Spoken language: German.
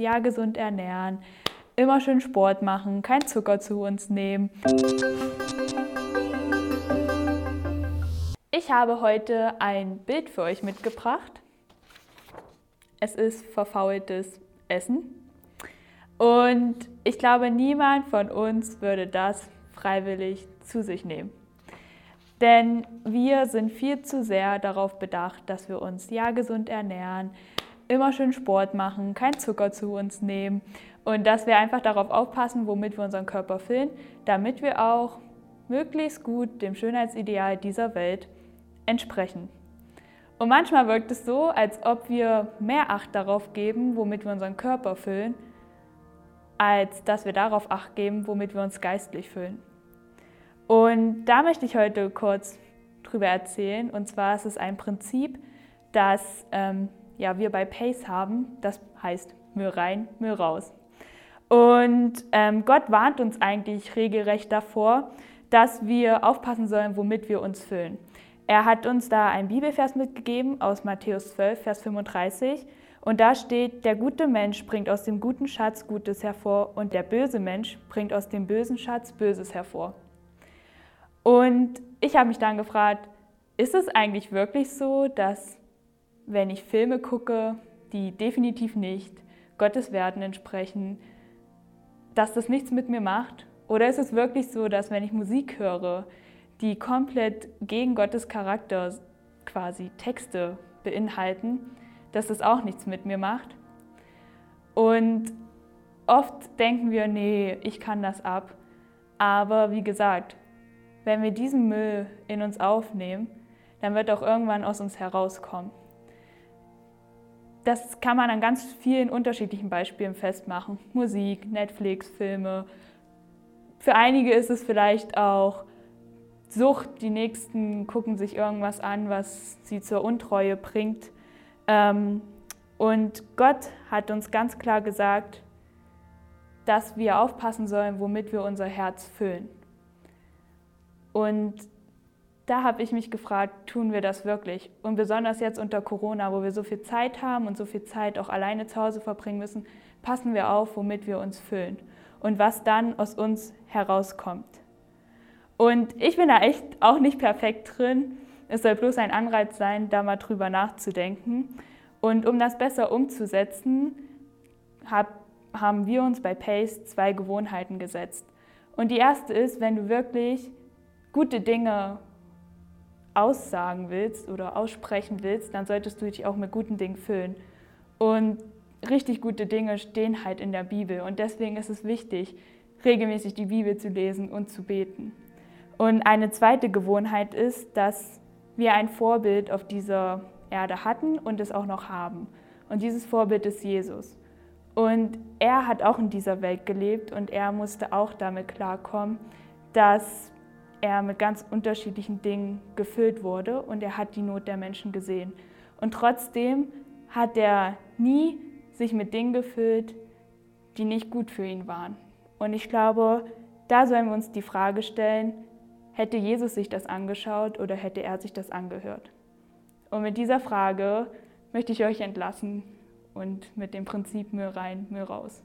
Ja, gesund ernähren, immer schön Sport machen, kein Zucker zu uns nehmen. Ich habe heute ein Bild für euch mitgebracht. Es ist verfaultes Essen. Und ich glaube, niemand von uns würde das freiwillig zu sich nehmen. Denn wir sind viel zu sehr darauf bedacht, dass wir uns ja gesund ernähren, immer schön Sport machen, kein Zucker zu uns nehmen und dass wir einfach darauf aufpassen, womit wir unseren Körper füllen, damit wir auch möglichst gut dem Schönheitsideal dieser Welt entsprechen. Und manchmal wirkt es so, als ob wir mehr Acht darauf geben, womit wir unseren Körper füllen, als dass wir darauf Acht geben, womit wir uns geistlich füllen. Und da möchte ich heute kurz drüber erzählen. Und zwar ist es ein Prinzip, das ähm, ja, wir bei Pace haben. Das heißt Müll rein, Müll raus. Und ähm, Gott warnt uns eigentlich regelrecht davor, dass wir aufpassen sollen, womit wir uns füllen. Er hat uns da einen Bibelvers mitgegeben aus Matthäus 12, Vers 35. Und da steht, der gute Mensch bringt aus dem guten Schatz Gutes hervor und der böse Mensch bringt aus dem bösen Schatz Böses hervor. Und ich habe mich dann gefragt, ist es eigentlich wirklich so, dass wenn ich Filme gucke, die definitiv nicht Gottes Werten entsprechen, dass das nichts mit mir macht? Oder ist es wirklich so, dass wenn ich Musik höre, die komplett gegen Gottes Charakter quasi Texte beinhalten, dass das auch nichts mit mir macht? Und oft denken wir, nee, ich kann das ab. Aber wie gesagt, wenn wir diesen Müll in uns aufnehmen, dann wird auch irgendwann aus uns herauskommen. Das kann man an ganz vielen unterschiedlichen Beispielen festmachen. Musik, Netflix, Filme. Für einige ist es vielleicht auch Sucht. Die Nächsten gucken sich irgendwas an, was sie zur Untreue bringt. Ähm, und Gott hat uns ganz klar gesagt, dass wir aufpassen sollen, womit wir unser Herz füllen. Und da habe ich mich gefragt, tun wir das wirklich? Und besonders jetzt unter Corona, wo wir so viel Zeit haben und so viel Zeit auch alleine zu Hause verbringen müssen, passen wir auf, womit wir uns füllen und was dann aus uns herauskommt. Und ich bin da echt auch nicht perfekt drin. Es soll bloß ein Anreiz sein, da mal drüber nachzudenken. Und um das besser umzusetzen, hab, haben wir uns bei Pace zwei Gewohnheiten gesetzt. Und die erste ist, wenn du wirklich gute Dinge aussagen willst oder aussprechen willst, dann solltest du dich auch mit guten Dingen füllen. Und richtig gute Dinge stehen halt in der Bibel. Und deswegen ist es wichtig, regelmäßig die Bibel zu lesen und zu beten. Und eine zweite Gewohnheit ist, dass wir ein Vorbild auf dieser Erde hatten und es auch noch haben. Und dieses Vorbild ist Jesus. Und er hat auch in dieser Welt gelebt und er musste auch damit klarkommen, dass er mit ganz unterschiedlichen Dingen gefüllt wurde und er hat die Not der Menschen gesehen. Und trotzdem hat er nie sich mit Dingen gefüllt, die nicht gut für ihn waren. Und ich glaube, da sollen wir uns die Frage stellen, hätte Jesus sich das angeschaut oder hätte er sich das angehört? Und mit dieser Frage möchte ich euch entlassen und mit dem Prinzip Müll rein, Müll raus.